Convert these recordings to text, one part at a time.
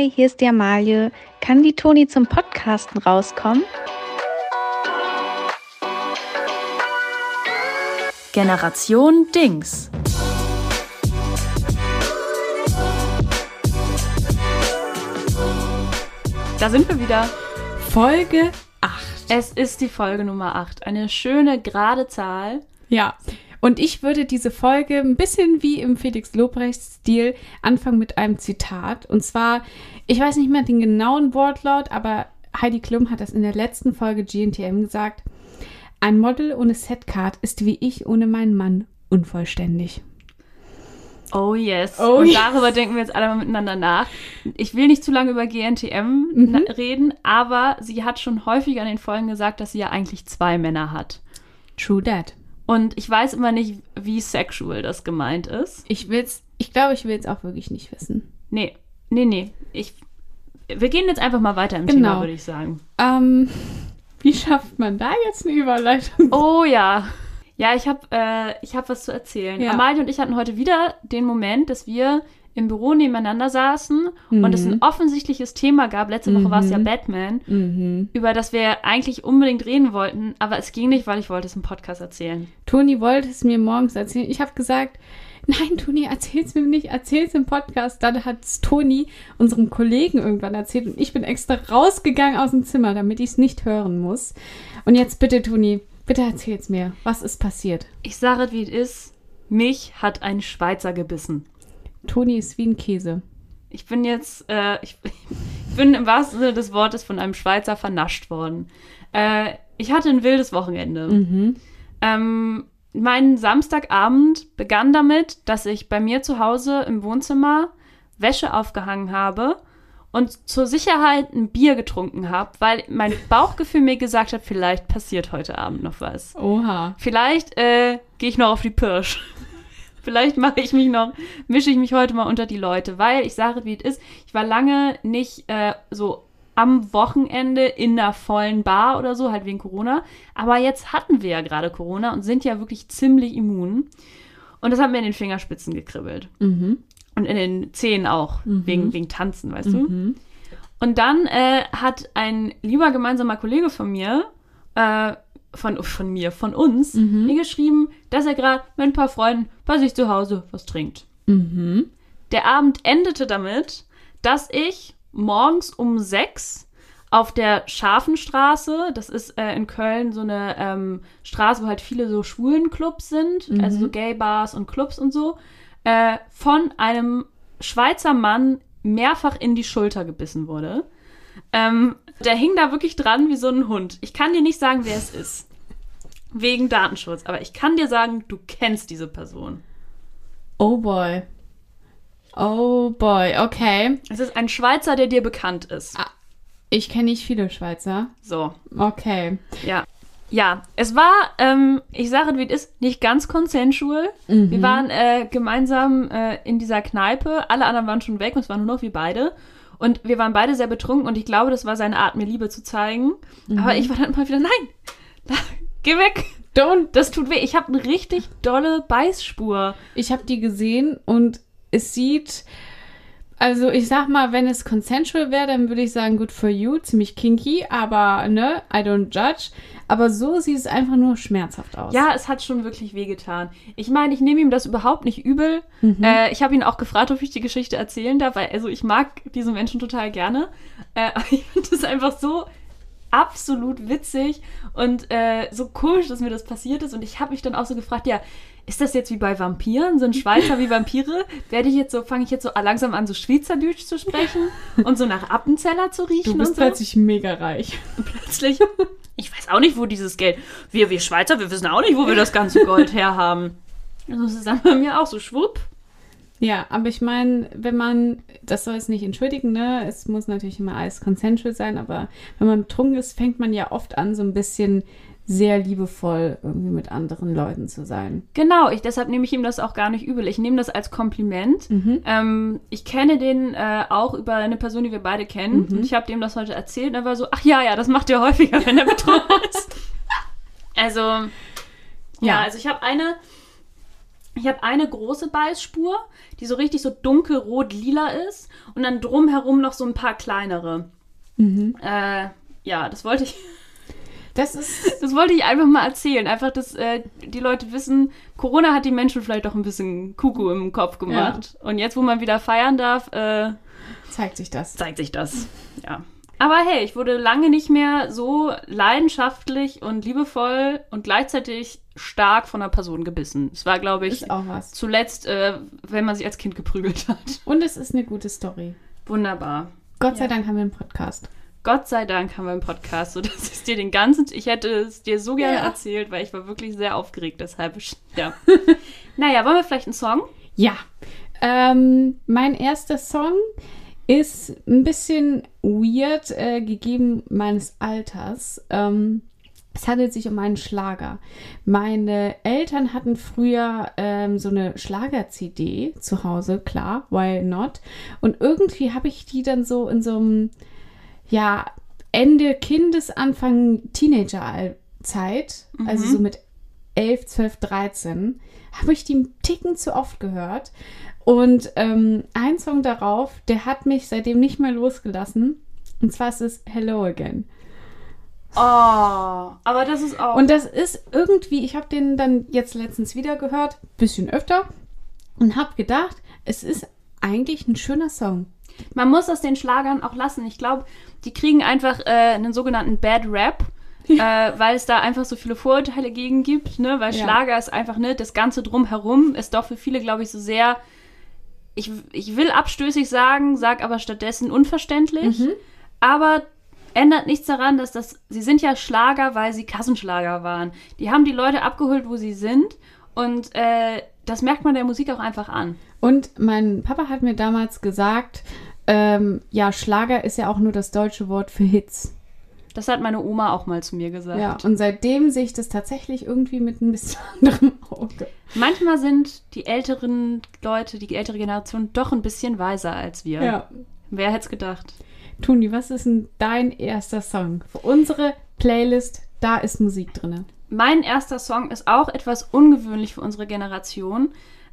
Hi, hier ist die Amalie. Kann die Toni zum Podcasten rauskommen? Generation Dings. Da sind wir wieder. Folge 8. Es ist die Folge Nummer 8. Eine schöne, gerade Zahl. Ja. Und ich würde diese Folge ein bisschen wie im Felix Lobrecht-Stil anfangen mit einem Zitat. Und zwar, ich weiß nicht mehr den genauen Wortlaut, aber Heidi Klum hat das in der letzten Folge GNTM gesagt. Ein Model ohne Setcard ist wie ich ohne meinen Mann unvollständig. Oh yes. Oh Und yes. darüber denken wir jetzt alle mal miteinander nach. Ich will nicht zu lange über GNTM Mhm. reden, aber sie hat schon häufiger in den Folgen gesagt, dass sie ja eigentlich zwei Männer hat. True that. Und ich weiß immer nicht, wie sexual das gemeint ist. Ich will's, ich glaube, ich will es auch wirklich nicht wissen. Nee, nee, nee. Ich, wir gehen jetzt einfach mal weiter im Genau. Thema, würde ich sagen. Ähm, wie schafft man da jetzt eine Überleitung? Oh ja. Ja, ich habe äh, ich hab was zu erzählen. Ja. Amalie und ich hatten heute wieder den Moment, dass wir im Büro nebeneinander saßen und es ein offensichtliches Thema gab. Letzte Woche war es ja Batman, Mhm. über das wir eigentlich unbedingt reden wollten, aber es ging nicht, weil ich wollte es im Podcast erzählen. Toni wollte es mir morgens erzählen. Ich habe gesagt, nein, Toni, erzähl's mir nicht, erzähl's im Podcast. Dann hat es Toni unserem Kollegen irgendwann erzählt und ich bin extra rausgegangen aus dem Zimmer, damit ich es nicht hören muss. Und jetzt bitte, Toni, bitte erzähl's mir. Was ist passiert? Ich sage es, wie es ist. Mich hat ein Schweizer gebissen. Toni ist wie ein Käse. Ich bin jetzt, äh, ich, ich bin im wahrsten Sinne des Wortes von einem Schweizer vernascht worden. Äh, ich hatte ein wildes Wochenende. Mhm. Ähm, mein Samstagabend begann damit, dass ich bei mir zu Hause im Wohnzimmer Wäsche aufgehangen habe und zur Sicherheit ein Bier getrunken habe, weil mein Bauchgefühl mir gesagt hat, vielleicht passiert heute Abend noch was. Oha. Vielleicht äh, gehe ich noch auf die Pirsch. Vielleicht mache ich mich noch, mische ich mich heute mal unter die Leute, weil ich sage, wie es ist, ich war lange nicht äh, so am Wochenende in einer vollen Bar oder so, halt wegen Corona. Aber jetzt hatten wir ja gerade Corona und sind ja wirklich ziemlich immun. Und das hat mir in den Fingerspitzen gekribbelt. Mhm. Und in den Zehen auch, wegen, wegen Tanzen, weißt du? Mhm. Und dann äh, hat ein lieber gemeinsamer Kollege von mir, äh, von, von mir, von uns, Mhm. mir geschrieben, dass er gerade mit ein paar Freunden bei sich zu Hause was trinkt. Mhm. Der Abend endete damit, dass ich morgens um sechs auf der Scharfenstraße, das ist äh, in Köln so eine ähm, Straße, wo halt viele so Schwulenclubs sind, also so Gay-Bars und Clubs und so, äh, von einem Schweizer Mann mehrfach in die Schulter gebissen wurde. Ähm, der hing da wirklich dran wie so ein Hund. Ich kann dir nicht sagen, wer es ist. Wegen Datenschutz. Aber ich kann dir sagen, du kennst diese Person. Oh boy. Oh boy, okay. Es ist ein Schweizer, der dir bekannt ist. Ah. Ich kenne nicht viele Schweizer. So, Okay. ja. Ja, es war, ähm, ich sage, wie es ist, nicht ganz consensual. Wir waren äh, gemeinsam äh, in dieser Kneipe. Alle anderen waren schon weg und es waren nur noch wir beide. Und wir waren beide sehr betrunken und ich glaube, das war seine Art, mir Liebe zu zeigen. Aber ich war dann immer wieder, nein, geh weg. Don't. Das tut weh. Ich habe eine richtig dolle Beißspur. Ich habe die gesehen und es sieht, also ich sag mal, wenn es consensual wäre, dann würde ich sagen, good for you, ziemlich kinky, aber ne, I don't judge. Aber so sieht es einfach nur schmerzhaft aus. Ja, es hat schon wirklich wehgetan. Ich meine, ich nehme ihm das überhaupt nicht übel. Äh, ich habe ihn auch gefragt, ob ich die Geschichte erzählen darf, weil also ich mag diesen Menschen total gerne. Äh, aber ich finde es einfach so absolut witzig und äh, so komisch, dass mir das passiert ist. Und ich habe mich dann auch so gefragt, ja, ist das jetzt wie bei Vampiren? Sind Schweizer wie Vampire? Werde ich jetzt so, fange ich jetzt so langsam an, so Schweizerdeutsch zu sprechen und so nach Appenzeller zu riechen du bist und so? plötzlich mega reich. plötzlich. Ich weiß auch nicht, wo dieses Geld. Wir, wir Schweizer, wir wissen auch nicht, wo wir das ganze Gold herhaben. Also das ist dann bei mir auch so schwupp. Ja, aber ich meine, wenn man, das soll es nicht entschuldigen, ne? Es muss natürlich immer alles consensual sein, aber wenn man betrunken ist, fängt man ja oft an, so ein bisschen sehr liebevoll irgendwie mit anderen Leuten zu sein. Genau, ich, deshalb nehme ich ihm das auch gar nicht übel. Ich nehme das als Kompliment. Ähm, ich kenne den äh, auch über eine Person, die wir beide kennen. Und ich habe dem das heute erzählt und er war so, ach ja, ja, das macht er häufiger, wenn er betrunken ist. Also, ja, Ja. also ich habe eine, Ich habe eine große Beißspur, die so richtig so dunkelrot-lila ist und dann drumherum noch so ein paar kleinere. Äh, ja, das wollte ich, Das ist. das wollte ich einfach mal erzählen. Einfach, dass äh, die Leute wissen, Corona hat die Menschen vielleicht doch ein bisschen Kuckuck im Kopf gemacht. Und jetzt, wo man wieder feiern darf, äh, Zeigt sich das. zeigt sich das. Ja. Aber hey, ich wurde lange nicht mehr so leidenschaftlich und liebevoll und gleichzeitig stark von einer Person gebissen. Es war, glaube ich, Ist auch was. zuletzt, äh, wenn man sich als Kind geprügelt hat. Und es ist eine gute Story. Wunderbar. Gott sei Ja. Dank haben wir einen Podcast. Gott sei Dank haben wir einen Podcast, sodass ich dir den ganzen, ich hätte es dir so gerne Ja. erzählt, weil ich war wirklich sehr aufgeregt, deshalb, ja. naja, wollen wir vielleicht einen Song? Ja. Ähm, mein erster Song ist ein bisschen weird, äh, gegeben meines Alters. Ähm, es handelt sich um einen Schlager. Meine Eltern hatten früher ähm, so eine Schlager-CD zu Hause, klar, why not? Und irgendwie habe ich die dann so in so einem, ja, Ende Kindesanfang Teenagerzeit, also so mit 11, 12, 13, habe ich die Ticken zu oft gehört. Und ähm, ein Song darauf, der hat mich seitdem nicht mehr losgelassen. Und zwar ist es Hello Again. Oh, aber das ist auch. Und das ist irgendwie, ich habe den dann jetzt letztens wieder gehört, bisschen öfter, und habe gedacht, es ist eigentlich ein schöner Song. Man muss das den Schlagern auch lassen. Ich glaube, die kriegen einfach äh, einen sogenannten Bad Rap, äh, weil es da einfach so viele Vorurteile gegen gibt, ne? Weil Ja. Schlager ist einfach, ne, das Ganze drumherum ist doch für viele, glaube ich, so sehr. Ich, ich will abstößig sagen, sag aber stattdessen unverständlich. Aber ändert nichts daran, dass das. Sie sind ja Schlager, weil sie Kassenschlager waren. Die haben die Leute abgeholt, wo sie sind. Und äh, das merkt man der Musik auch einfach an. Und mein Papa hat mir damals gesagt, ähm, ja, Schlager ist ja auch nur das deutsche Wort für Hits. Das hat meine Oma auch mal zu mir gesagt. Ja, und seitdem sehe ich das tatsächlich irgendwie mit ein bisschen anderem Auge. Manchmal sind die älteren Leute, die ältere Generation, doch ein bisschen weiser als wir. Wer hätte es gedacht? Toni, was ist denn dein erster Song? Für unsere Playlist, da ist Musik drin. Mein erster Song ist auch etwas ungewöhnlich für unsere Generation.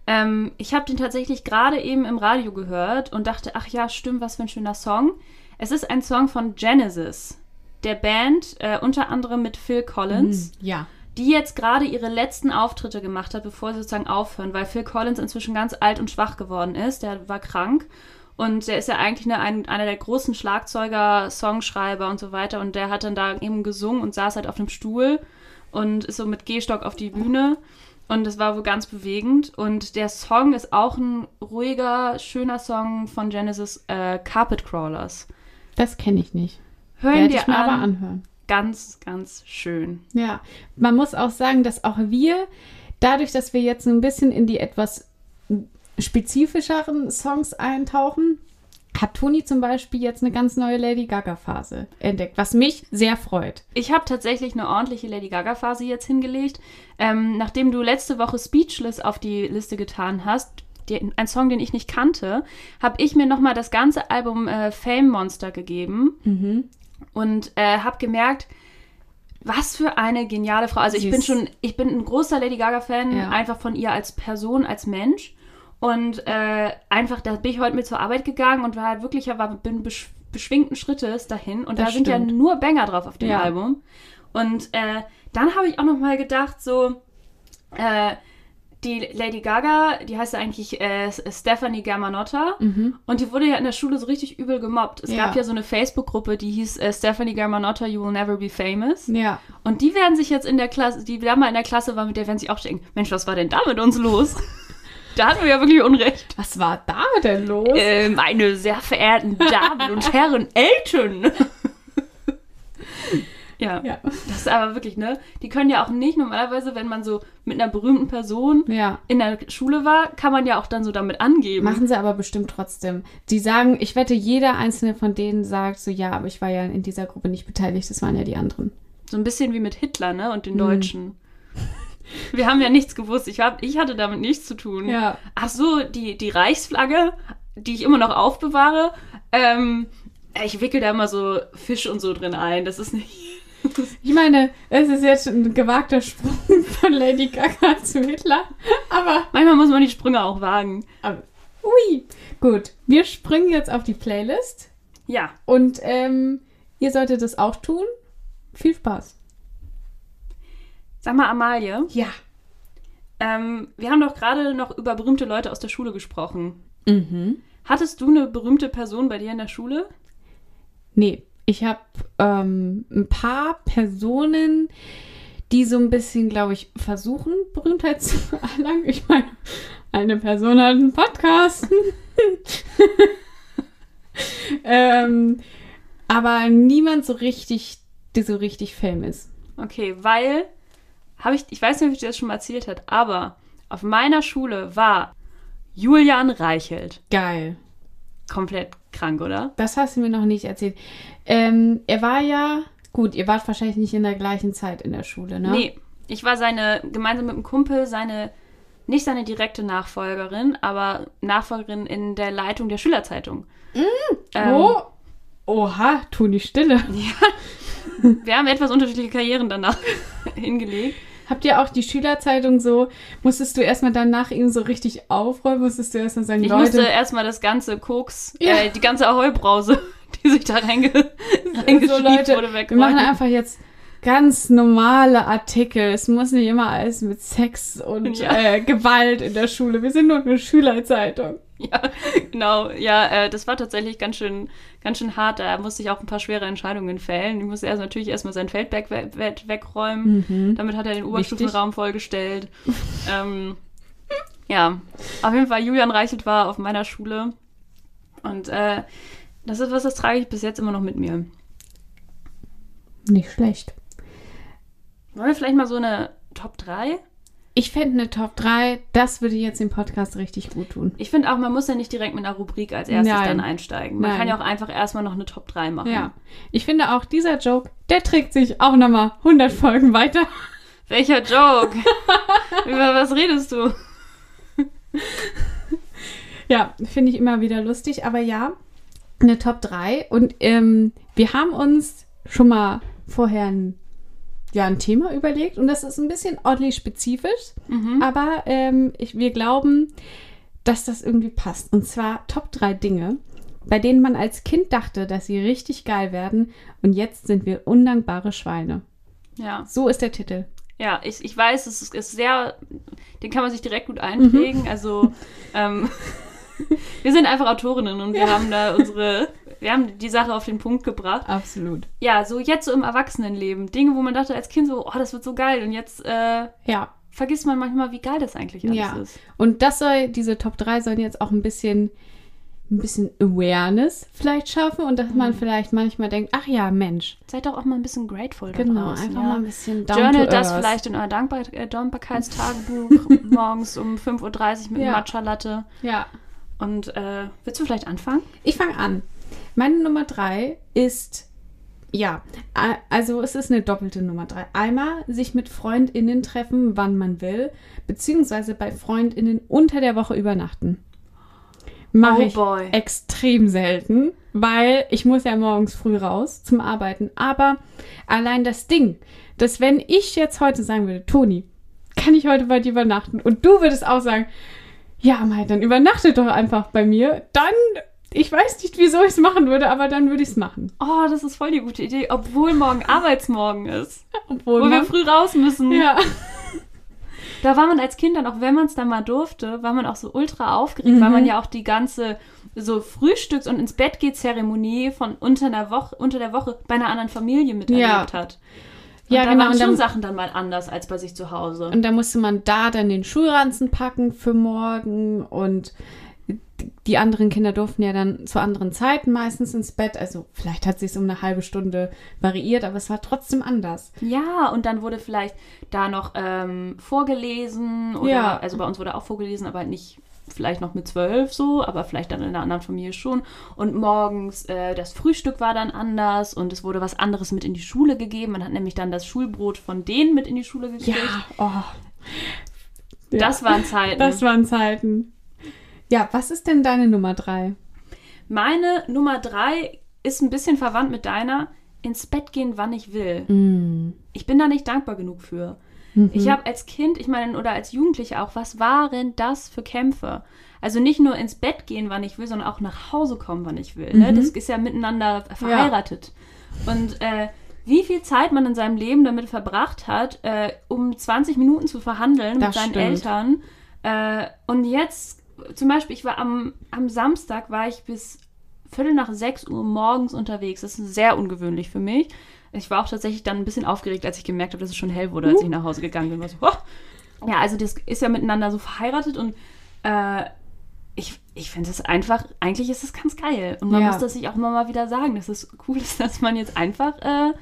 Ähm, ich habe den tatsächlich gerade eben im Radio gehört und dachte, ach ja, stimmt, was für ein schöner Song. Es ist ein Song von Genesis, der Band, äh, unter anderem mit Phil Collins. Ja. die jetzt gerade ihre letzten Auftritte gemacht hat, bevor sie sozusagen aufhören, weil Phil Collins inzwischen ganz alt und schwach geworden ist. Der war krank und der ist ja eigentlich eine, ein, einer der großen Schlagzeuger, Songschreiber und so weiter. Und der hat dann da eben gesungen und saß halt auf einem Stuhl und ist so mit Gehstock auf die Bühne. Und das war wohl ganz bewegend. Und der Song ist auch ein ruhiger, schöner Song von Genesis, äh, Carpet Crawlers. Das kenne ich nicht. Hören ich mir an. aber anhören. Ganz, ganz schön. Ja, man muss auch sagen, dass auch wir, dadurch, dass wir jetzt ein bisschen in die etwas spezifischeren Songs eintauchen, hat Toni zum Beispiel jetzt eine ganz neue Lady Gaga-Phase entdeckt, was mich sehr freut. Ich habe tatsächlich eine ordentliche Lady Gaga-Phase jetzt hingelegt. Ähm, nachdem du letzte Woche Speechless auf die Liste getan hast, die, ein Song, den ich nicht kannte, habe ich mir nochmal das ganze Album äh, Fame Monster gegeben und äh, habe gemerkt, was für eine geniale Frau. Also ich bin schon, ich bin ein großer Lady Gaga-Fan, Ja. einfach von ihr als Person, als Mensch. Und äh, einfach, da bin ich heute mit zur Arbeit gegangen und war halt wirklich, war, bin besch beschwingten Schrittes dahin. Und Das da sind ja stimmt. nur Banger drauf auf dem Ja. Album. Und äh, dann habe ich auch noch mal gedacht, so, äh, die Lady Gaga, die heißt ja eigentlich äh, Stephanie Germanotta. Und die wurde ja in der Schule so richtig übel gemobbt. Es Mhm. Ja. gab ja so eine Facebook-Gruppe, die hieß äh, Stephanie Germanotta, You Will Never Be Famous. Ja. Und die werden sich jetzt in der Klasse, die da mal in der Klasse war, mit der werden sich auch denken, Mensch, was war denn da mit uns los? Da hatten wir ja wirklich Unrecht. Was war da denn los? Äh, meine sehr verehrten Damen und Herren, Eltern. ja, Ja. das ist aber wirklich, ne? Die können ja auch nicht, normalerweise, wenn man so mit einer berühmten Person Ja. in der Schule war, kann man ja auch dann so damit angeben. Machen sie aber bestimmt trotzdem. Die sagen, ich wette, jeder einzelne von denen sagt so, ja, aber ich war ja in dieser Gruppe nicht beteiligt, das waren ja die anderen. So ein bisschen wie mit Hitler, ne? Und den Mhm. Deutschen. Wir haben ja nichts gewusst. Ich, hab, ich hatte damit nichts zu tun. Ja. Ach so, die, die Reichsflagge, die ich immer noch aufbewahre. Ähm, ich wickel da immer so Fisch und so drin ein. Das ist nicht. Ich meine, es ist jetzt ein gewagter Sprung von Lady Gaga zu Hitler, aber, Manchmal muss man die Sprünge auch wagen. aber ui. Gut, wir springen jetzt auf die Playlist Ja, und ähm, ihr solltet das auch tun. Viel Spaß. Sag mal, Amalie, Ja. ähm, wir haben doch gerade noch über berühmte Leute aus der Schule gesprochen. Mhm. Hattest du eine berühmte Person bei dir in der Schule? Nee, ich habe ähm, ein paar Personen, die so ein bisschen, glaube ich, versuchen, Berühmtheit zu erlangen. Ich meine, eine Person hat einen Podcast. ähm, aber niemand so richtig, der so richtig Fame ist. Okay, weil, habe ich, ich weiß nicht, ob ich dir das schon mal erzählt habe, aber auf meiner Schule war Julian Reichelt. Geil. Komplett krank, oder? Das hast du mir noch nicht erzählt. Ähm, er war ja, gut, ihr wart wahrscheinlich nicht in der gleichen Zeit in der Schule, ne? Nee, ich war seine, gemeinsam mit einem Kumpel, seine, nicht seine direkte Nachfolgerin, aber Nachfolgerin in der Leitung der Schülerzeitung. Ähm, Oh, oha, tu die Stille. Wir haben etwas unterschiedliche Karrieren danach hingelegt. Habt ihr auch die Schülerzeitung so, musstest du erstmal dann nach ihm so richtig aufräumen, musstest du erstmal sagen, Ich Leute, musste erstmal das ganze Koks, Ja. äh, die ganze Ahoi-Brause, die sich da reinge so reingeschiebt Leute, wurde, wir machen wegräumen. einfach jetzt ganz normale Artikel. Es muss nicht immer alles mit Sex und Ja. äh, Gewalt in der Schule. Wir sind nur eine Schülerzeitung. Ja, genau. Ja, äh, das war tatsächlich ganz schön, ganz schön hart. Da musste ich auch ein paar schwere Entscheidungen fällen. Ich musste erst natürlich erstmal sein Feldberg we we wegräumen. Damit hat er den Oberstufenraum vollgestellt. ähm, ja, auf jeden Fall, Julian Reichelt war auf meiner Schule. Und äh, das ist was, das trage ich bis jetzt immer noch mit mir. Nicht schlecht. Wollen wir vielleicht mal so eine Top 3? Ich fände eine Top 3, das würde jetzt dem Podcast richtig gut tun. Ich finde auch, man muss ja nicht direkt mit einer Rubrik als erstes Nein. dann einsteigen. Man Nein. kann ja auch einfach erstmal noch eine Top 3 machen. Ja. Ich finde auch dieser Joke, der trägt sich auch nochmal 100 Folgen weiter. Welcher Joke? Über was redest du? Ja, finde ich immer wieder lustig, aber ja, eine Top 3. Und ähm, wir haben uns schon mal vorher ein, ja, ein Thema überlegt und das ist ein bisschen oddly spezifisch, aber ähm, ich, wir glauben, dass das irgendwie passt. Und zwar Top 3 Dinge, bei denen man als Kind dachte, dass sie richtig geil werden und jetzt sind wir undankbare Schweine. Ja. So ist der Titel. Ja, ich, ich weiß, es ist, ist sehr, den kann man sich direkt gut einprägen. Also, ähm, wir sind einfach Autorinnen und wir haben da unsere, wir haben die Sache auf den Punkt gebracht. Absolut. Ja, so jetzt so im Erwachsenenleben. Dinge, wo man dachte als Kind so, oh, das wird so geil. Und jetzt äh, Ja, vergisst man manchmal, wie geil das eigentlich alles Ja. ist. Und das soll, diese Top 3 sollen jetzt auch ein bisschen, ein bisschen Awareness vielleicht schaffen und dass Mhm. man vielleicht manchmal denkt, ach ja, Mensch. Seid doch auch mal ein bisschen grateful Genau, draußen, einfach ja. mal ein bisschen down Journal das vielleicht in euer Dankbar äh, Dankbarkeitstagebuch morgens um 5.30 Uhr mit Ja. Matcha Latte. Ja. Und äh, willst du vielleicht anfangen? Ich fange an. Meine Nummer 3 ist, ja, also es ist eine doppelte Nummer 3. Einmal sich mit FreundInnen treffen, wann man will, beziehungsweise bei FreundInnen unter der Woche übernachten. Mache Oh ich boy. extrem selten, weil ich muss ja morgens früh raus zum Arbeiten. Aber allein das Ding, dass wenn ich jetzt heute sagen würde, Toni, kann ich heute bei dir übernachten? Und du würdest auch sagen, ja, Mai, dann übernachte doch einfach bei mir. Dann, ich weiß nicht, wieso ich es machen würde, aber dann würde ich es machen. Oh, das ist voll die gute Idee, obwohl morgen Arbeitsmorgen ist. Obwohl Wo wir früh raus müssen. ja. Da war man als Kind dann, auch wenn man es dann mal durfte, war man auch so ultra aufgeregt, weil man ja auch die ganze so Frühstücks- und ins Bett geht Zeremonie von unter der Woche, unter der Woche bei einer anderen Familie miterlebt Ja. hat. Und Ja, da genau, waren und schon dann- Sachen dann mal anders als bei sich zu Hause. Und da musste man da dann den Schulranzen packen für morgen und die anderen Kinder durften ja dann zu anderen Zeiten meistens ins Bett. Also vielleicht hat sich um eine halbe Stunde variiert, aber es war trotzdem anders. Ja, und dann wurde vielleicht da noch ähm, vorgelesen oder Ja. also bei uns wurde auch vorgelesen, aber nicht vielleicht noch mit zwölf so, aber vielleicht dann in einer anderen Familie schon. Und morgens äh, das Frühstück war dann anders und es wurde was anderes mit in die Schule gegeben. Man hat nämlich dann das Schulbrot von denen mit in die Schule gekriegt. oh. Das waren Zeiten. Das waren Zeiten. Ja, was ist denn deine Nummer drei? Meine Nummer drei ist ein bisschen verwandt mit deiner. ins Bett gehen, wann ich will. Mm. Ich bin da nicht dankbar genug für. Mhm. Ich habe als Kind, ich meine, oder als Jugendliche auch, was waren das für Kämpfe? Also nicht nur ins Bett gehen, wann ich will, sondern auch nach Hause kommen, wann ich will. Ne? Mhm. Das ist ja miteinander verheiratet. Und äh, wie viel Zeit man in seinem Leben damit verbracht hat, äh, um 20 Minuten zu verhandeln Das mit seinen stimmt. Eltern. Äh, und jetzt, zum Beispiel, ich war am, am Samstag, war ich bis Viertel nach 6 Uhr morgens unterwegs. Das ist sehr ungewöhnlich für mich. Ich war auch tatsächlich dann ein bisschen aufgeregt, als ich gemerkt habe, dass es schon hell wurde, als ich nach Hause gegangen bin. War so, oh. Ja, also das ist ja miteinander so verheiratet und äh, ich, ich finde es einfach, eigentlich ist es ganz geil. Und man Ja. muss das sich auch immer mal wieder sagen, dass es cool ist, dass man jetzt einfach, äh,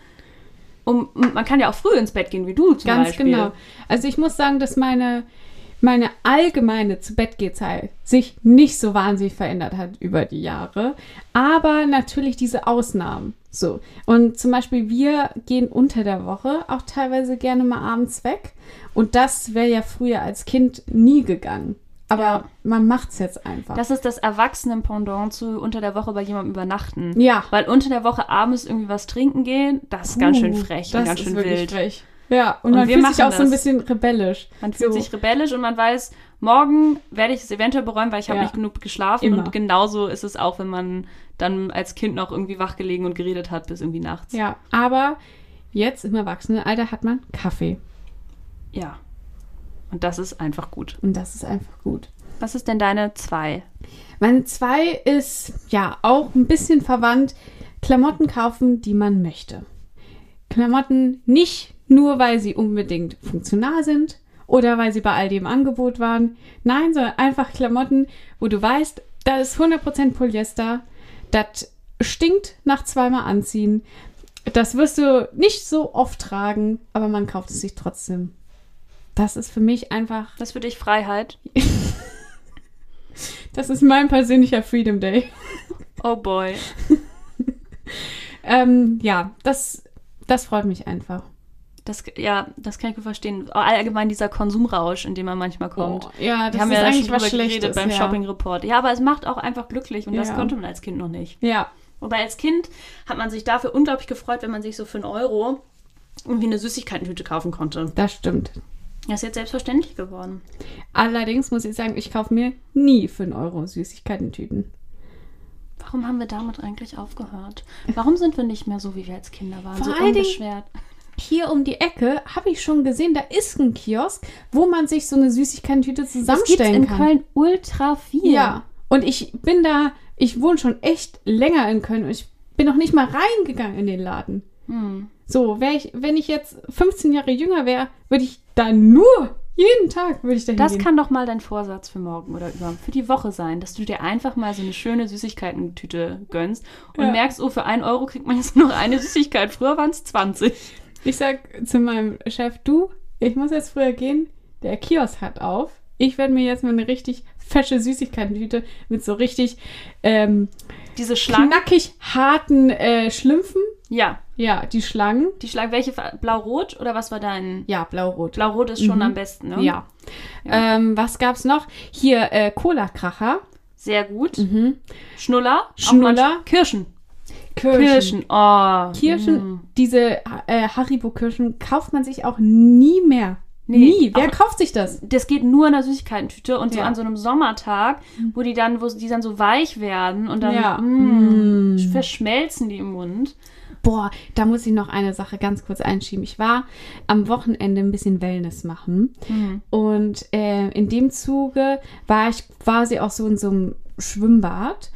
um, man kann ja auch früh ins Bett gehen, wie du zum Ganz Beispiel. genau. Also ich muss sagen, dass meine, meine allgemeine zu Bett Zeit sich nicht so wahnsinnig verändert hat über die Jahre. Aber natürlich diese Ausnahmen. So. Und zum Beispiel, wir gehen unter der Woche auch teilweise gerne mal abends weg. Und das wäre ja früher als Kind nie gegangen. Aber Ja. man macht es jetzt einfach. Das ist das Erwachsenen-Pendant zu unter der Woche bei jemandem übernachten. ja. Weil unter der Woche abends irgendwie was trinken gehen, das ist ganz schön frech das und ganz schön wild. Frech. Ja, und, Und man wir fühlt sich auch so ein das. bisschen rebellisch. Man fühlt so. sich rebellisch und man weiß, morgen werde ich es eventuell bereuen, weil ich habe Ja. nicht genug geschlafen. Immer. Und genauso ist es auch, wenn man dann als Kind noch irgendwie wachgelegen und geredet hat bis irgendwie nachts. Ja, aber jetzt im Erwachsenenalter hat man Kaffee. Ja. Und das ist einfach gut. Und das ist einfach gut. Was ist denn deine zwei? Meine zwei ist ja auch ein bisschen verwandt. Klamotten kaufen, die man möchte. Klamotten nicht nur, weil sie unbedingt funktional sind oder weil sie bei all dem Angebot waren. Nein, sondern einfach Klamotten, wo du weißt, da ist 100% Polyester. Das stinkt nach zweimal anziehen. Das wirst du nicht so oft tragen, aber man kauft es sich trotzdem. Das ist für mich einfach, Das ist für dich Freiheit. das ist mein persönlicher Freedom Day. Oh boy. Ähm, ja, das, das freut mich einfach. Das, ja, das kann ich gut verstehen. Allgemein dieser Konsumrausch, in dem man manchmal kommt. Oh, ja, das Wir haben ist ja eigentlich schon was Schlechtes. beim ja. Shopping Report. Ja, aber es macht auch einfach glücklich und das Ja. konnte man als Kind noch nicht. Ja, Wobei als Kind hat man sich dafür unglaublich gefreut, wenn man sich so für einen Euro irgendwie eine Süßigkeitentüte kaufen konnte. das stimmt. Das ist jetzt selbstverständlich geworden. Allerdings muss ich sagen, ich kaufe mir nie für einen Euro Süßigkeiten-Tüten. Warum haben wir damit eigentlich aufgehört? Warum sind wir nicht mehr so, wie wir als Kinder waren? Vor so allen Dingen- unbeschwert. Hier um die Ecke habe ich schon gesehen, da ist ein Kiosk, wo man sich so eine Süßigkeiten-Tüte Das gibt's zusammenstellen in kann. Köln ultra viel. Ja, und ich bin da, ich wohne schon echt länger in Köln und ich bin noch nicht mal reingegangen in den Laden. Hm. So, wär ich, wenn ich jetzt 15 Jahre jünger wäre, würde ich da nur, jeden Tag würde ich da Das kann doch mal dein Vorsatz für morgen oder über für die Woche sein, dass du dir einfach mal so eine schöne Süßigkeitentüte gönnst und Ja. merkst, oh, für einen Euro kriegt man jetzt nur noch eine Süßigkeit. Früher waren es 20. Ich sag zu meinem Chef, du, ich muss jetzt früher gehen, der Kiosk hat auf. Ich werde mir jetzt mal eine richtig fesche Süßigkeitentüte mit so richtig ähm, Diese Schlangen. knackig harten äh, Schlümpfen. Ja, Ja, die Schlangen. die Schlangen. Welche? Blau-Rot oder was war dein? Ja, blau-rot. Blau-Rot ist schon Mhm. am besten, ne? Ja. Ähm, was gab's noch? Hier äh, Cola-Kracher. Sehr gut. Mhm. Schnuller. Schnuller. Kirschen. Kirschen. Kirschen. Oh. Kirschen, mm. diese äh, Haribo-Kirschen kauft man sich auch nie mehr. Nee, nie. Wer kauft sich das? Das geht nur in der Süßigkeitentüte und so Ja. an so einem Sommertag, wo die dann, wo die dann so weich werden und dann Ja. mm, Mm. verschmelzen die im Mund. Boah, da muss ich noch eine Sache ganz kurz einschieben. Ich war am Wochenende ein bisschen Wellness machen. Mhm. Und äh, in dem Zuge war ich quasi auch so in so einem Schwimmbad.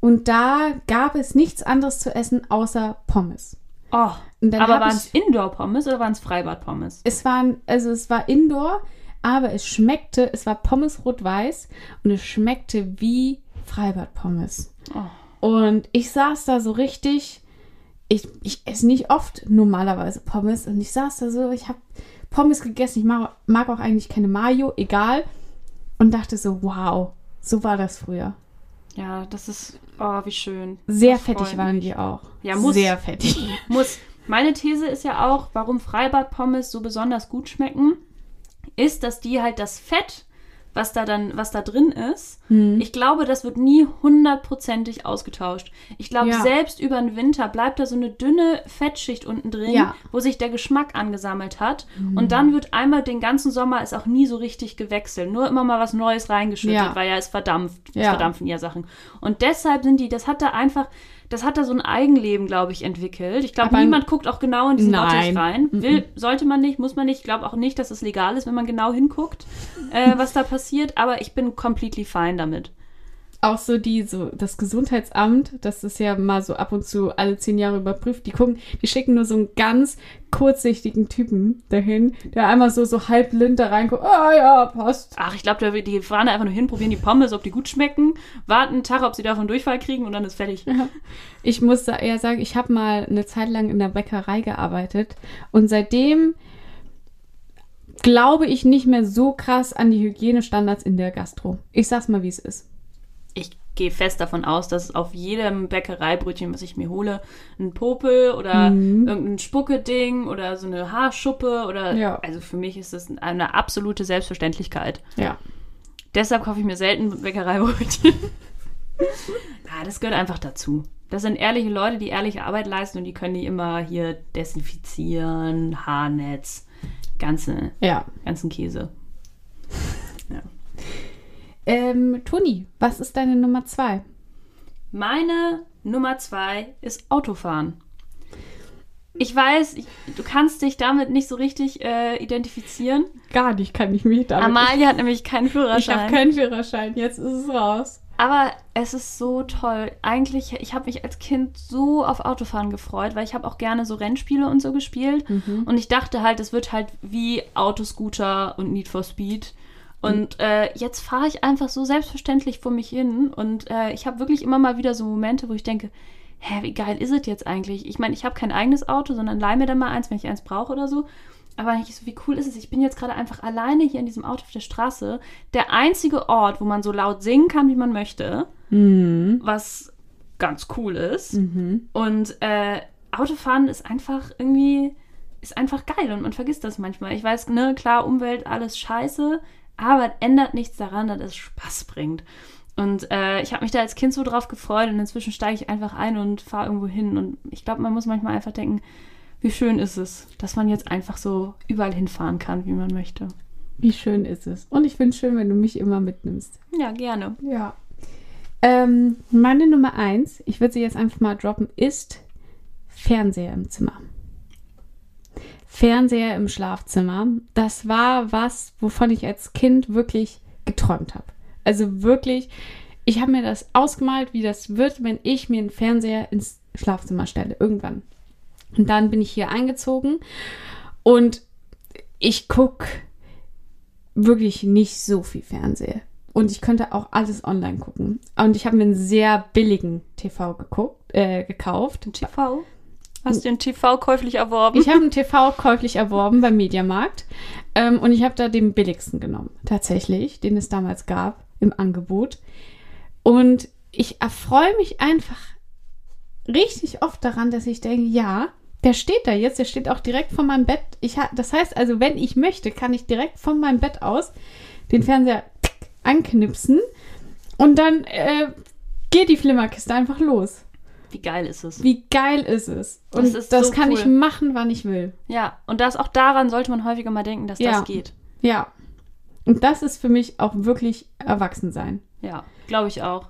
Und da gab es nichts anderes zu essen außer Pommes. Oh. Aber waren es Indoor-Pommes oder waren es Freibad-Pommes? es waren, also es war Indoor, aber es schmeckte, es war Pommes rot-weiß und es schmeckte wie Freibad-Pommes. Oh. Und ich saß da so richtig, ich, ich esse nicht oft normalerweise Pommes und ich saß da so, ich habe Pommes gegessen, ich mag, mag auch eigentlich keine Mayo, egal. Und dachte so, wow, so war das früher. Ja, das ist, oh, wie schön. Sehr Das fettig waren mich. die auch. Ja, muss. Sehr fettig. Muss. Meine These ist ja auch, warum Freibad-Pommes so besonders gut schmecken, ist, dass die halt das Fett was da dann, was da drin ist. Hm. Ich glaube, das wird nie hundertprozentig ausgetauscht. Ich glaube, Ja. selbst über den Winter bleibt da so eine dünne Fettschicht unten drin, Ja. wo sich der Geschmack angesammelt hat. Und dann wird einmal den ganzen Sommer ist auch nie so richtig gewechselt. Nur immer mal was Neues reingeschüttet, Ja. weil ja es verdampft. Es verdampfen ja Sachen. Und deshalb sind die, das hat da einfach, das hat da so ein Eigenleben, glaube ich, entwickelt. Ich glaube, niemand guckt auch genau in diesen. Bottich rein. Will, sollte man nicht, muss man nicht. Ich glaube auch nicht, dass es legal ist, wenn man genau hinguckt, äh, was da passiert. Aber ich bin completely fine damit. Auch so die, so das Gesundheitsamt, das ist ja mal so ab und zu alle zehn Jahre überprüft, die gucken, die schicken nur so einen ganz kurzsichtigen Typen dahin, der einmal so, so halb blind da reinguckt, ah ja, passt. Ach, ich glaube, die fahren da einfach nur hin, probieren die Pommes, ob die gut schmecken, warten einen Tag, ob sie davon Durchfall kriegen und dann ist fertig. Ich muss da eher sagen, ich habe mal eine Zeit lang in der Bäckerei gearbeitet und seitdem glaube ich nicht mehr so krass an die Hygienestandards in der Gastro. Ich sag's mal, wie es ist. Ich gehe fest davon aus, dass auf jedem Bäckereibrötchen, was ich mir hole, ein Popel oder Mhm. irgendein Spucke-Ding oder so eine Haarschuppe oder. Ja. Also für mich ist das eine absolute Selbstverständlichkeit. Ja. Deshalb kaufe ich mir selten Bäckereibrötchen. ja, das gehört einfach dazu. Das sind ehrliche Leute, die ehrliche Arbeit leisten und die können die immer hier desinfizieren, Haarnetz, ganze, Ja. ganzen Käse. Ähm, Toni, was ist deine Nummer zwei? Meine Nummer zwei ist Autofahren. Ich weiß, ich, du kannst dich damit nicht so richtig äh, identifizieren. Gar nicht kann ich mich damit. Amalia hat nämlich keinen ich Führerschein. habe keinen Führerschein, jetzt ist es raus. Aber es ist so toll. Eigentlich, ich habe mich als Kind so auf Autofahren gefreut, weil ich habe auch gerne so Rennspiele und so gespielt. Und ich dachte halt, es wird halt wie Autoscooter und Need for Speed. Und äh, jetzt fahre ich einfach so selbstverständlich vor mich hin. Und äh, ich habe wirklich immer mal wieder so Momente, wo ich denke, hä, wie geil ist es jetzt eigentlich? Ich meine, ich habe kein eigenes Auto, sondern leih mir dann mal eins, wenn ich eins brauche oder so. Aber ich so, wie cool ist es? Ich bin jetzt gerade einfach alleine hier in diesem Auto auf der Straße. Der einzige Ort, wo man so laut singen kann, wie man möchte, Mhm. was ganz cool ist. Mhm. Und äh, Autofahren ist einfach irgendwie, ist einfach geil und man vergisst das manchmal. Ich weiß, ne, klar, Umwelt, alles scheiße, aber es ändert nichts daran, dass es Spaß bringt. Und äh, ich habe mich da als Kind so drauf gefreut und inzwischen steige ich einfach ein und fahre irgendwo hin. Und ich glaube, man muss manchmal einfach denken, wie schön ist es, dass man jetzt einfach so überall hinfahren kann, wie man möchte. Wie schön ist es. Und ich finde es schön, wenn du mich immer mitnimmst. Ja, gerne. Ja. Ähm, meine Nummer eins, ich würde sie jetzt einfach mal droppen, ist Fernseher im Zimmer. Fernseher im Schlafzimmer. Das war was, wovon ich als Kind wirklich geträumt habe. Also wirklich, ich habe mir das ausgemalt, wie das wird, wenn ich mir einen Fernseher ins Schlafzimmer stelle. Irgendwann. Und dann bin ich hier eingezogen und ich gucke wirklich nicht so viel Fernseher. Und ich könnte auch alles online gucken. Und ich habe mir einen sehr billigen TV geguckt, äh, gekauft. TV? Hast du den TV käuflich erworben? Ich habe einen TV käuflich erworben beim Mediamarkt. Ähm, und ich habe da den billigsten genommen, tatsächlich, den es damals gab im Angebot. Und ich erfreue mich einfach richtig oft daran, dass ich denke, ja, der steht da jetzt, der steht auch direkt vor meinem Bett. Ich das heißt also, wenn ich möchte, kann ich direkt von meinem Bett aus den Fernseher anknipsen und dann äh, geht die Flimmerkiste einfach los. Wie geil ist es? Wie geil ist es? Und Das das, ist so kann cool. ich machen, wann ich will. Ja, und das auch daran sollte man häufiger mal denken, dass Ja. das geht. Ja. Und das ist für mich auch wirklich Erwachsensein. Ja, glaube ich auch.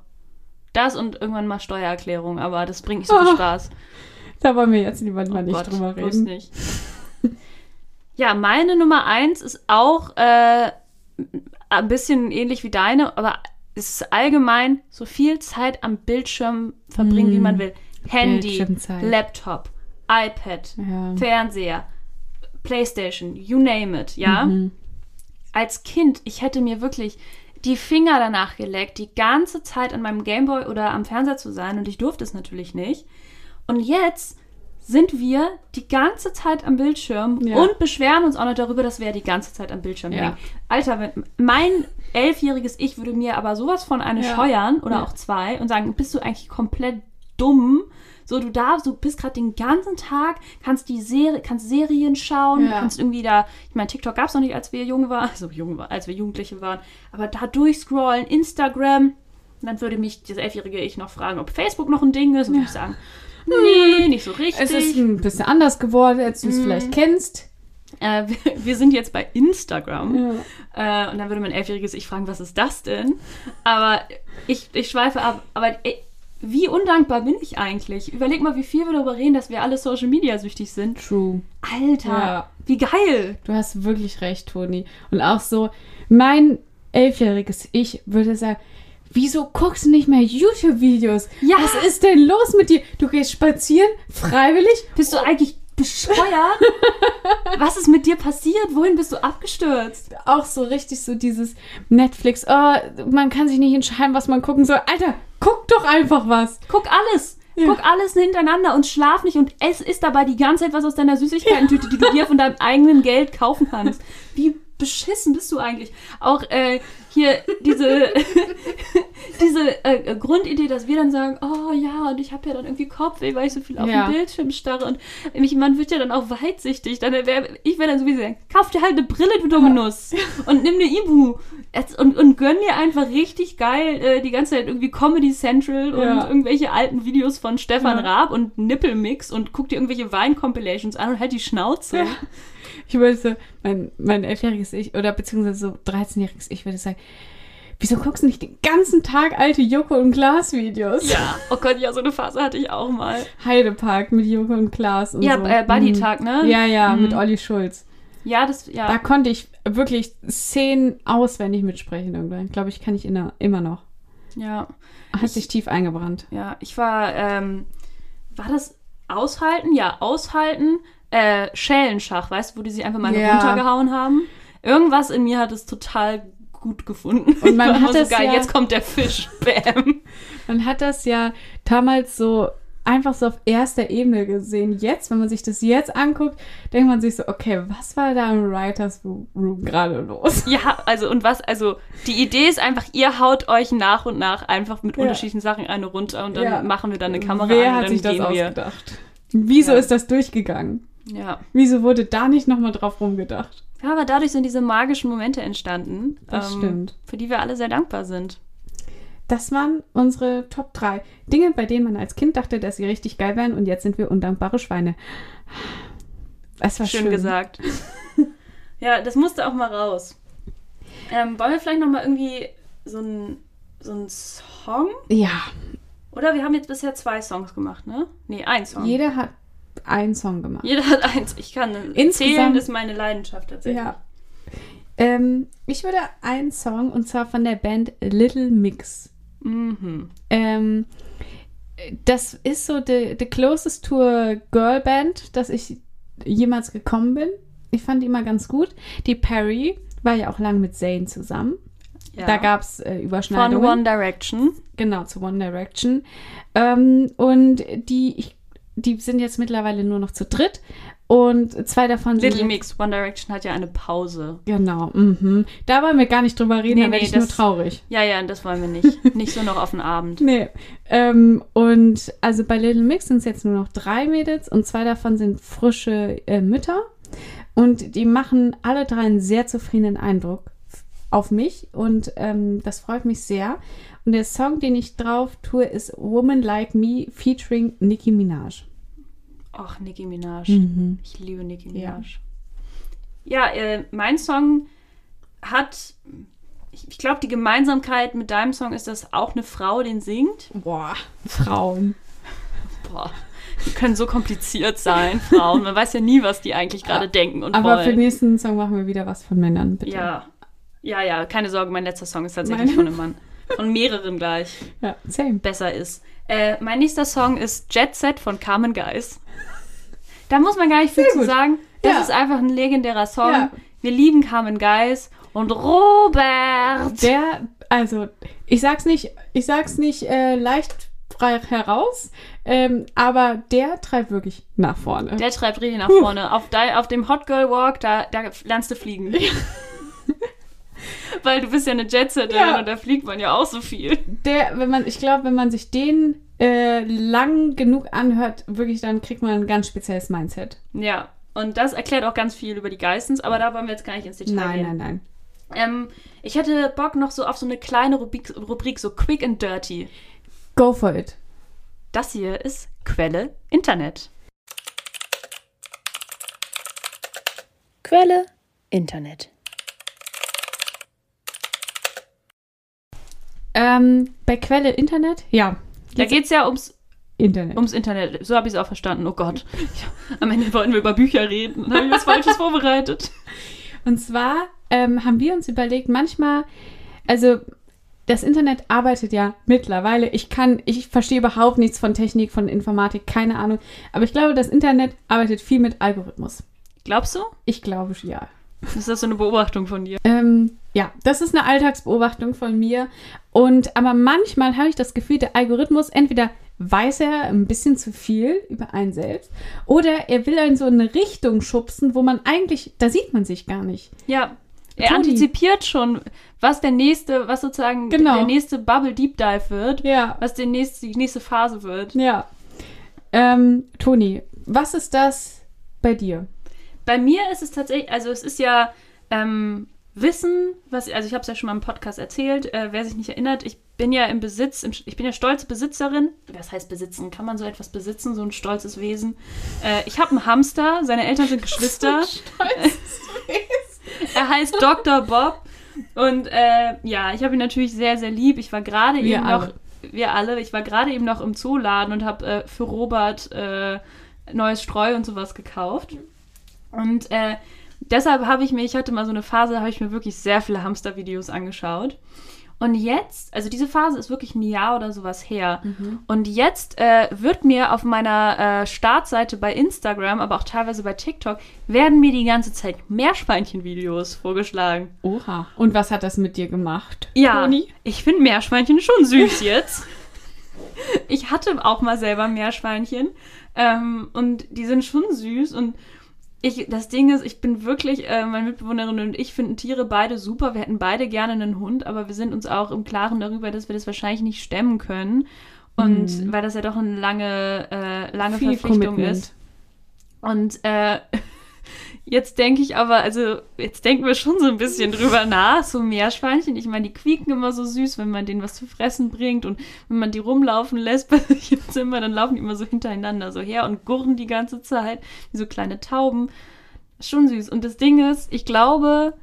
Das und irgendwann mal Steuererklärung, aber das bringt nicht so viel Ah, Spaß. Da wollen wir jetzt lieber mal Oh nicht Gott, drüber reden. nicht. ja, meine Nummer eins ist auch äh, ein bisschen ähnlich wie deine, aber es ist allgemein so viel Zeit am Bildschirm verbringen, wie man will. Handy. Laptop, iPad, Ja. Fernseher, Playstation, you name it, ja. Mhm. Als Kind, ich hätte mir wirklich die Finger danach geleckt, die ganze Zeit an meinem Gameboy oder am Fernseher zu sein und ich durfte es natürlich nicht. Und jetzt sind wir die ganze Zeit am Bildschirm Ja. und beschweren uns auch noch darüber, dass wir die ganze Zeit am Bildschirm Ja. hängen. Alter, mein elfjähriges Ich würde mir aber sowas von eine Ja. scheuern oder Ja. auch zwei und sagen, bist du eigentlich komplett dumm. So, du darfst, du bist gerade den ganzen Tag, kannst die Serie, kannst Serien schauen, Ja. kannst irgendwie da, ich meine, TikTok gab es noch nicht, als wir jung waren, also jung war, als wir Jugendliche waren, aber da durchscrollen, Instagram, dann würde mich das elfjährige Ich noch fragen, ob Facebook noch ein Ding ist, und würde ich sagen, nee, nicht so richtig. Es ist ein bisschen anders geworden, als du es Mhm. vielleicht kennst. Äh, wir, wir sind jetzt bei Instagram. Ja. Äh, und dann würde mein elfjähriges Ich fragen, was ist das denn? Aber ich, ich schweife ab. Aber ey, wie undankbar bin ich eigentlich? Überleg mal, wie viel wir darüber reden, dass wir alle Social Media süchtig sind. True. Alter, Ja. wie geil. Du hast wirklich recht, Toni. Und auch so, mein elfjähriges Ich würde sagen, wieso guckst du nicht mehr YouTube-Videos? Ja. Was ist denn los mit dir? Du gehst spazieren, freiwillig? Bist du eigentlich bescheuert? was ist mit dir passiert? Wohin bist du abgestürzt? Auch so richtig so dieses Netflix, oh, man kann sich nicht entscheiden, was man gucken soll. Alter, guck doch einfach was. Guck alles. Ja. Guck alles hintereinander und schlaf nicht und ess ist dabei die ganze Zeit was aus deiner Süßigkeiten-Tüte, die du dir von deinem eigenen Geld kaufen kannst. Wie beschissen bist du eigentlich? Auch äh, hier diese, diese äh, Grundidee, dass wir dann sagen, oh ja, und ich habe ja dann irgendwie Kopfweh, weil ich so viel auf Ja. den Bildschirm starre und mich, man wird ja dann auch weitsichtig. Dann wär, ich wäre dann sowieso sagen, kauf dir halt eine Brille, du dumme Nuss und nimm eine Ibu Jetzt- und, und gönn dir einfach richtig geil äh, die ganze Zeit irgendwie Comedy Central und Ja. irgendwelche alten Videos von Stefan Ja. Raab und Nippelmix und guck dir irgendwelche Wein-Compilations an und halt die Schnauze. Ja. Ich würde so, mein, mein elfjähriges Ich, oder beziehungsweise so 13-jähriges Ich würde sagen, wieso guckst du nicht den ganzen Tag alte Joko und Klaas Videos? Ja, oh Gott, ja, so eine Phase hatte ich auch mal. Heidepark mit Joko und Klaas und Ja, so. äh, Buddy-Tag, ne? Mhm. Ja, ja, Mhm. mit Olli Schulz. Ja, das, ja. Da konnte ich wirklich Szenen auswendig mitsprechen irgendwann. Glaube ich, kann ich inner, immer noch. ja. Hat sich tief eingebrannt. Ja, ich war, ähm, war das aushalten? Ja, aushalten. Äh, Schellenschach, weißt du, wo die sich einfach mal Ja. runtergehauen haben? Irgendwas in mir hat es total gut gefunden. Und man hat das so geil, ja- jetzt kommt der Fisch. Bam. Man hat das ja damals so einfach so auf erster Ebene gesehen. Jetzt, wenn man sich das jetzt anguckt, denkt man sich so, okay, was war da im Writers Room gerade los? Ja, also und was, also die Idee ist einfach, ihr haut euch nach und nach einfach mit Ja. unterschiedlichen Sachen eine runter und dann Ja. machen wir dann eine Kamera Wer an und hat sich das gehen wir. ausgedacht? Wieso Ja. ist das durchgegangen? Ja. Wieso wurde da nicht nochmal drauf rumgedacht? ja, aber dadurch sind diese magischen Momente entstanden, ähm, Das stimmt. für die wir alle sehr dankbar sind. Das waren unsere Top 3 Dinge, bei denen man als Kind dachte, dass sie richtig geil wären und jetzt sind wir undankbare Schweine. Es war Schön, schön, gesagt. ja, das musste auch mal raus. Ähm, wollen wir vielleicht noch mal irgendwie so einen so einen Song? Ja, Oder wir haben jetzt bisher zwei Songs gemacht, ne? Nee, ein Song. jeder hat einen Song gemacht. Jeder hat eins. Ich kann Insgesamt- zählen, ist meine Leidenschaft tatsächlich. Ja. Ähm, ich würde einen Song, und zwar von der Band Little Mix. Mhm. Ähm, das ist so the, the closest to a Girl Band, dass ich jemals gekommen bin. Ich fand die immer ganz gut. Die Perry war ja auch lang mit Zayn zusammen. Ja. Da gab es äh, Von Überschneidungen. One Direction. Genau, zu One Direction. Ähm, und die, ich, die sind jetzt mittlerweile nur noch zu dritt. Und zwei davon sind. Little Mix. One Direction hat ja eine Pause. Genau, mhm. Da wollen wir gar nicht drüber reden, Nee, da werde nee, ich nur das- traurig. Ja, ja, das wollen wir nicht. nicht so noch auf den Abend. Nee. Ähm, und also bei Little Mix sind es jetzt nur noch drei Mädels und zwei davon sind frische äh, Mütter. Und die machen alle drei einen sehr zufriedenen Eindruck auf mich. Und ähm, das freut mich sehr. Und der Song, den ich drauf tue, ist Woman Like Me featuring Nicki Minaj. Ach, Nicki Minaj. Mhm. Ich liebe Nicki Ja. Minaj. Ja, äh, mein Song hat, ich, ich glaube, die Gemeinsamkeit mit deinem Song ist, dass auch eine Frau den singt. Boah, Frauen. Boah, die können so kompliziert sein, Frauen. Man weiß ja nie, was die eigentlich gerade denken und Aber für den wollen. nächsten Song machen wir wieder was von Männern, bitte. Ja, ja, ja, keine Sorge, mein letzter Song ist tatsächlich Meine- von einem Mann. Von mehreren gleich. ja same. besser ist. Äh, mein nächster Song ist Jet Set von Carmen Geis. Da muss man gar nicht viel Sehr zu gut. sagen. Das Ja. ist einfach ein legendärer Song. Ja. Wir lieben Carmen Geis und Robert. Der, also, ich sag's nicht, ich sag's nicht äh, leicht frei heraus, ähm, aber der treibt wirklich nach vorne. Der treibt richtig nach vorne. Auf, dei- auf dem Hot Girl Walk, da, da lernst du fliegen. Weil du bist ja eine Jetsetterin Ja. und da fliegt man ja auch so viel. Der, wenn man, ich glaube, wenn man sich den äh, lang genug anhört, wirklich, dann kriegt man ein ganz spezielles Mindset. Ja, und das erklärt auch ganz viel über die Geistens, aber da wollen wir jetzt gar nicht ins Detail Nein, gehen. nein, nein. Ähm, ich hätte Bock noch so auf so eine kleine Rubrik, Rubrik, so quick and dirty. Go for it. Das hier ist Quelle Internet. Quelle Internet. Ähm, bei Quelle Internet? Ja. Da geht es ja ums, Internet. ums Internet. So habe ich es auch verstanden. Oh Gott. Ja, am Ende wollten wir über Bücher reden. Dann habe ich was Falsches vorbereitet. Und zwar ähm, haben wir uns überlegt, manchmal, also das Internet arbeitet ja mittlerweile. Ich kann, ich verstehe überhaupt nichts von Technik, von Informatik, keine Ahnung. Aber ich glaube, das Internet arbeitet viel mit Algorithmus. Glaubst du? Ich glaube ja. Ist das so eine Beobachtung von dir? Ähm, ja, das ist eine Alltagsbeobachtung von mir. Und aber manchmal habe ich das Gefühl, der Algorithmus entweder weiß er ein bisschen zu viel über einen selbst oder er will einen so in eine Richtung schubsen, wo man eigentlich, da sieht man sich gar nicht. Ja. Er Toni. antizipiert schon, was der nächste, was sozusagen Genau. der nächste Bubble Deep Dive wird, Ja. was der nächste, die nächste Phase wird. Ja. Ähm, Toni, was ist das bei dir? Bei mir ist es tatsächlich, also es ist ja ähm, Wissen, was, also ich habe es ja schon mal im Podcast erzählt, äh, wer sich nicht erinnert, ich bin ja im Besitz, im, ich bin ja stolze Besitzerin. Was heißt besitzen? Kann man so etwas besitzen, so ein stolzes Wesen? Äh, ich habe einen Hamster, seine Eltern sind Geschwister. er heißt Dr. Bob. Und äh, ja, ich habe ihn natürlich sehr, sehr lieb. Ich war gerade eben alle. noch, wir alle, ich war gerade eben noch im Zooladen und habe äh, für Robert äh, neues Streu und sowas gekauft. Und äh, deshalb habe ich mir, ich hatte mal so eine Phase, da habe ich mir wirklich sehr viele Hamster-Videos angeschaut. Und jetzt, also diese Phase ist wirklich ein Jahr oder sowas her. Und jetzt äh, wird mir auf meiner äh, Startseite bei Instagram, aber auch teilweise bei TikTok, werden mir die ganze Zeit Meerschweinchen-Videos vorgeschlagen. Oha. Und was hat das mit dir gemacht? Ja, Toni? ich finde Meerschweinchen schon süß jetzt. ich hatte auch mal selber Meerschweinchen ähm, und die sind schon süß und ich, das Ding ist, ich bin wirklich, äh, meine Mitbewohnerin und ich finden Tiere beide super. Wir hätten beide gerne einen Hund, aber wir sind uns auch im Klaren darüber, dass wir das wahrscheinlich nicht stemmen können. Und weil das ja doch eine lange, äh, lange Viel Verpflichtung Commitment. ist. Und äh, jetzt denke ich aber, also jetzt denken wir schon so ein bisschen drüber nach, so Meerschweinchen. Ich meine, die quieken immer so süß, wenn man denen was zu fressen bringt und wenn man die rumlaufen lässt bei sich im Zimmer, dann laufen die immer so hintereinander so her und gurren die ganze Zeit, wie so kleine Tauben. Schon süß. Und das Ding ist, ich glaube,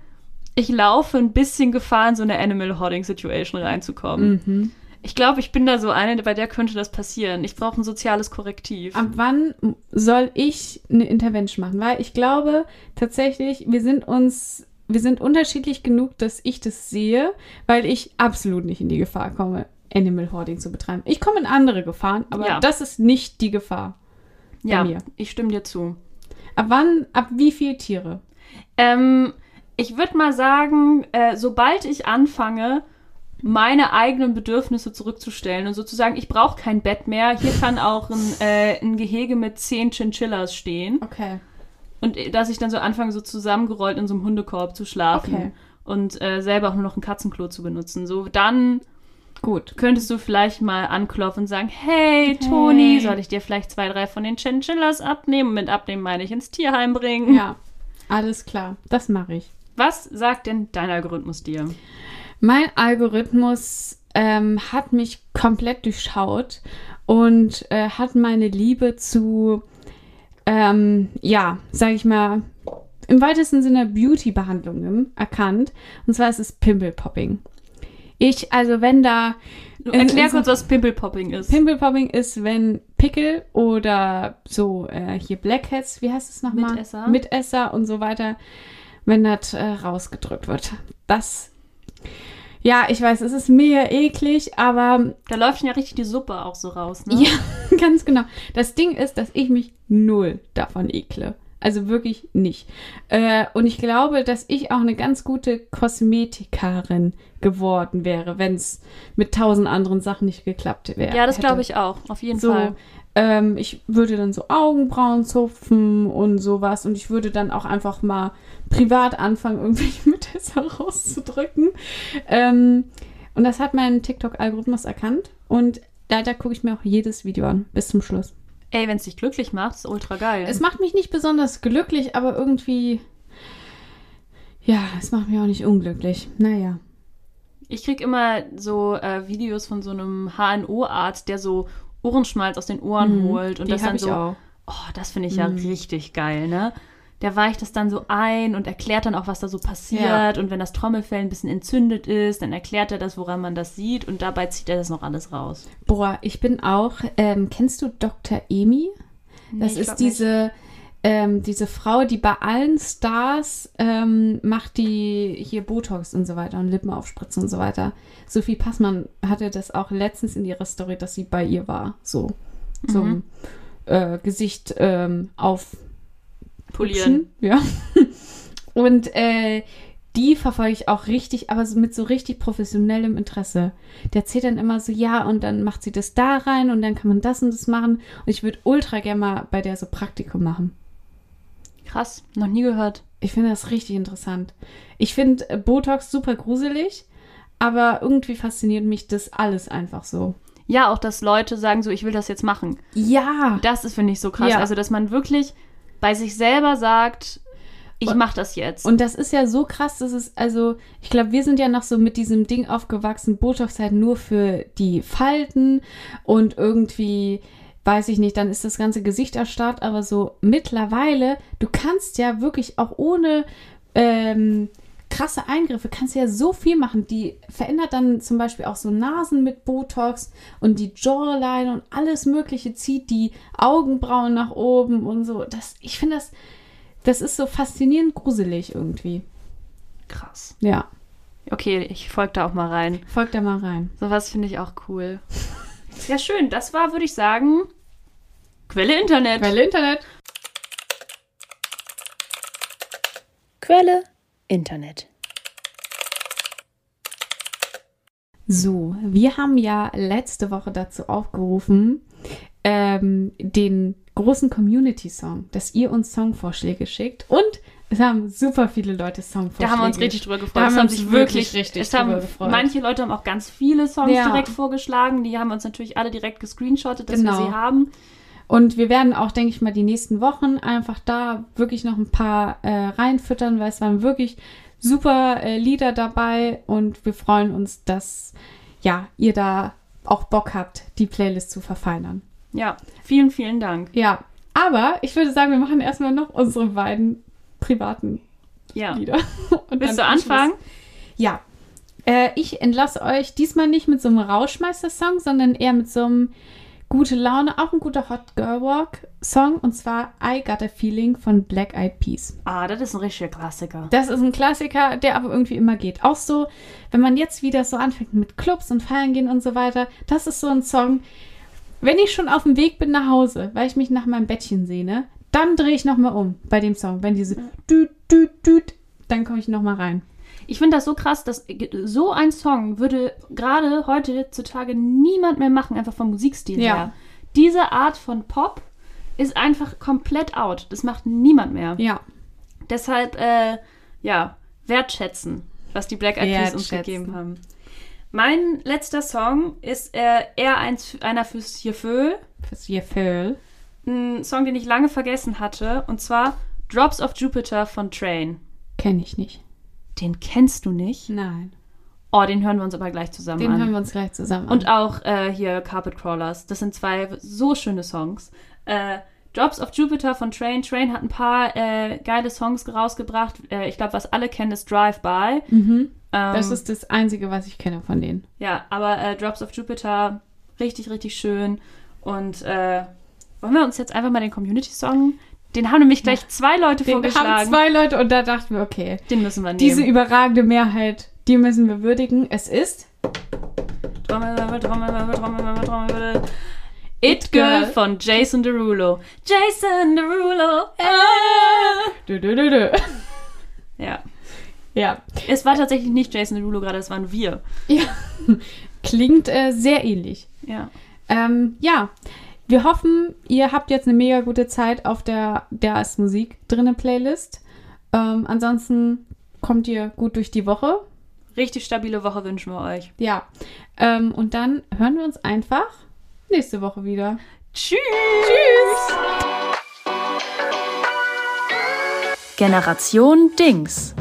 ich laufe ein bisschen Gefahr, in so eine Animal Hoarding Situation reinzukommen. Mhm. Ich glaube, ich bin da so eine, bei der könnte das passieren. Ich brauche ein soziales Korrektiv. Ab wann soll ich eine Intervention machen? Weil ich glaube tatsächlich, wir sind uns, wir sind unterschiedlich genug, dass ich das sehe, weil ich absolut nicht in die Gefahr komme, Animal Hoarding zu betreiben. Ich komme in andere Gefahren, aber Ja. das ist nicht die Gefahr. ja, mir. ich stimme dir zu. Ab wann, ab wie viel Tiere? Ähm, ich würde mal sagen, äh, sobald ich anfange, meine eigenen Bedürfnisse zurückzustellen und sozusagen, ich brauche kein Bett mehr. Hier kann auch ein, äh, ein Gehege mit zehn Chinchillas stehen. Okay. Und äh, dass ich dann so anfange, so zusammengerollt in so einem Hundekorb zu schlafen. Okay. Und äh, selber auch nur noch ein Katzenklo zu benutzen. So, dann Gut. könntest du vielleicht mal anklopfen und sagen, hey, Toni, Hey. soll ich dir vielleicht zwei, drei von den Chinchillas abnehmen? Mit abnehmen meine ich ins Tierheim bringen. Ja. Alles klar. Das mache ich. Was sagt denn dein Algorithmus dir? Mein Algorithmus ähm, hat mich komplett durchschaut und äh, hat meine Liebe zu, ähm, ja, sag ich mal, im weitesten Sinne Beauty-Behandlungen erkannt. Und zwar ist es Pimple Popping. Ich, also wenn da Du Erklär kurz, was Pimple Popping ist. Pimple Popping ist, wenn Pickel oder so äh, hier Blackheads, wie heißt es nochmal? Mitesser. Mitesser und so weiter, wenn das äh, rausgedrückt wird. Das, ja, ich weiß, es ist mega eklig, aber da läuft ja richtig die Suppe auch so raus, ne? ja, ganz genau. Das Ding ist, dass ich mich null davon ekle. Also wirklich nicht. Äh, und ich glaube, dass ich auch eine ganz gute Kosmetikerin geworden wäre, wenn es mit tausend anderen Sachen nicht geklappt wäre. Ja, das glaube ich auch, auf jeden So, Fall. Ähm, ich würde dann so Augenbrauen zupfen und sowas und ich würde dann auch einfach mal privat anfangen, irgendwelche Mitesser rauszudrücken. Ähm, und das hat mein TikTok-Algorithmus erkannt und leider gucke ich mir auch jedes Video an, bis zum Schluss. Ey, wenn es dich glücklich macht, ist ultra geil. Es macht mich nicht besonders glücklich, aber irgendwie. Ja, es macht mich auch nicht unglücklich. Naja. Ich krieg immer so äh, Videos von so einem HNO-Arzt, der so Ohrenschmalz aus den Ohren Mhm, holt und das dann so. auch. Oh, das finde ich ja Mhm. richtig geil, ne? Der weicht das dann so ein und erklärt dann auch, was da so passiert. Ja. Und wenn das Trommelfell ein bisschen entzündet ist, dann erklärt er das, woran man das sieht. Und dabei zieht er das noch alles raus. Boah, ich bin auch. Ähm, kennst du Dr. Emi? Das Nee, ich ist diese, ähm, diese Frau, die bei allen Stars ähm, macht, die hier Botox und so weiter und Lippen aufspritzen und so weiter. Sophie Passmann hatte das auch letztens in ihrer Story, dass sie bei ihr war. So. Zum Mhm. äh, Gesicht ähm, auf Polieren. Ja. Und äh, die verfolge ich auch richtig, aber so mit so richtig professionellem Interesse. Der erzählt dann immer so, ja, und dann macht sie das da rein und dann kann man das und das machen. Und ich würde ultra gerne mal bei der so Praktikum machen. Krass, noch nie gehört. Ich finde das richtig interessant. Ich finde äh, Botox super gruselig, aber irgendwie fasziniert mich das alles einfach so. Ja, auch, dass Leute sagen so, ich will das jetzt machen. Ja. Das ist, finde ich, so krass. Ja. Also, dass man wirklich bei sich selber sagt, ich mache das jetzt. Und das ist ja so krass, dass es, also, ich glaube, wir sind ja noch so mit diesem Ding aufgewachsen, Botox halt nur für die Falten und irgendwie, weiß ich nicht, dann ist das ganze Gesicht erstarrt, aber so mittlerweile, du kannst ja wirklich auch ohne ähm, krasse Eingriffe, kannst du ja so viel machen. Die verändert dann zum Beispiel auch so Nasen mit Botox und die Jawline und alles Mögliche, zieht die Augenbrauen nach oben und so. Das, ich finde das, das ist so faszinierend gruselig irgendwie. krass. Ja, Okay, ich folge da auch mal rein. folgt da mal rein. Sowas finde ich auch cool. Ja, schön. Das war, würde ich sagen, Quelle Internet. Quelle Internet. Quelle Internet. So, wir haben ja letzte Woche dazu aufgerufen, ähm, den großen Community-Song, dass ihr uns Songvorschläge schickt. Und es haben super viele Leute Songvorschläge. Da haben wir uns richtig drüber gefreut. Da haben wir uns sich wirklich richtig es haben, drüber gefreut. Manche Leute haben auch ganz viele Songs Ja. direkt vorgeschlagen. Die haben uns natürlich alle direkt gescreenshottet, dass Genau. wir sie haben. Und wir werden auch, denke ich mal, die nächsten Wochen einfach da wirklich noch ein paar äh, reinfüttern, weil es waren wirklich super äh, Lieder dabei und wir freuen uns, dass ja, ihr da auch Bock habt, die Playlist zu verfeinern. Ja, vielen, vielen Dank. Ja, aber ich würde sagen, wir machen erstmal noch unsere beiden privaten Ja. Lieder. Und Willst du anfangen? Ja. Äh, ich entlasse euch diesmal nicht mit so einem Rauschmeister-Song, sondern eher mit so einem gute Laune, auch ein guter Hot Girl Walk Song und zwar I Got a Feeling von Black Eyed Peas. Ah, das ist ein richtiger Klassiker. Das ist ein Klassiker, der aber irgendwie immer geht. Auch so, wenn man jetzt wieder so anfängt mit Clubs und Feiern gehen und so weiter, das ist so ein Song, wenn ich schon auf dem Weg bin nach Hause, weil ich mich nach meinem Bettchen sehne, dann drehe ich nochmal um bei dem Song. Wenn diese düt, düt, düt, dann komme ich nochmal rein. Ich finde das so krass, dass so ein Song würde gerade heutzutage niemand mehr machen, einfach vom Musikstil Ja. her. Diese Art von Pop ist einfach komplett out. Das macht niemand mehr. Ja. Deshalb, äh, ja, wertschätzen, was die Black Eyed Peas uns gegeben haben. Mein letzter Song ist äh, eher eins, einer fürs Gefühl. Fürs Gefühl. Ein Song, den ich lange vergessen hatte. Und zwar Drops of Jupiter von Train. Kenne ich nicht. Den kennst du nicht? Nein. Oh, den hören wir uns aber gleich zusammen Den an. hören wir uns gleich zusammen Und an. auch äh, hier Carpet Crawlers. Das sind zwei so schöne Songs. Äh, Drops of Jupiter von Train. Train hat ein paar äh, geile Songs rausgebracht. Äh, ich glaube, was alle kennen, ist Drive By. Mhm. Ähm, Das ist das Einzige, was ich kenne von denen. ja, aber äh, Drops of Jupiter, richtig, richtig schön. Und äh, wollen wir uns jetzt einfach mal den Community-Song? Den haben nämlich gleich zwei Leute Den haben vorgeschlagen. zwei Leute und da dachten wir, okay, Den müssen wir nehmen. diese überragende Mehrheit, die müssen wir würdigen. Es ist Trommelwirbel, Trommelwirbel, Trommelwirbel, Trommelwirbel. It Girl von Jason Derulo. Jason Derulo. Ah. Dö, dö, dö, dö. Ja. Ja. Es war tatsächlich nicht Jason Derulo gerade, es waren wir. ja. Klingt äh, sehr ähnlich. Ja. Ähm, ja, wir hoffen, ihr habt jetzt eine mega gute Zeit auf der Der ist Musik drinne Playlist. Ähm, ansonsten kommt ihr gut durch die Woche. Richtig stabile Woche wünschen wir euch. Ja. Ähm, und dann hören wir uns einfach nächste Woche wieder. Tschüss. Tschüss. Generation Dings.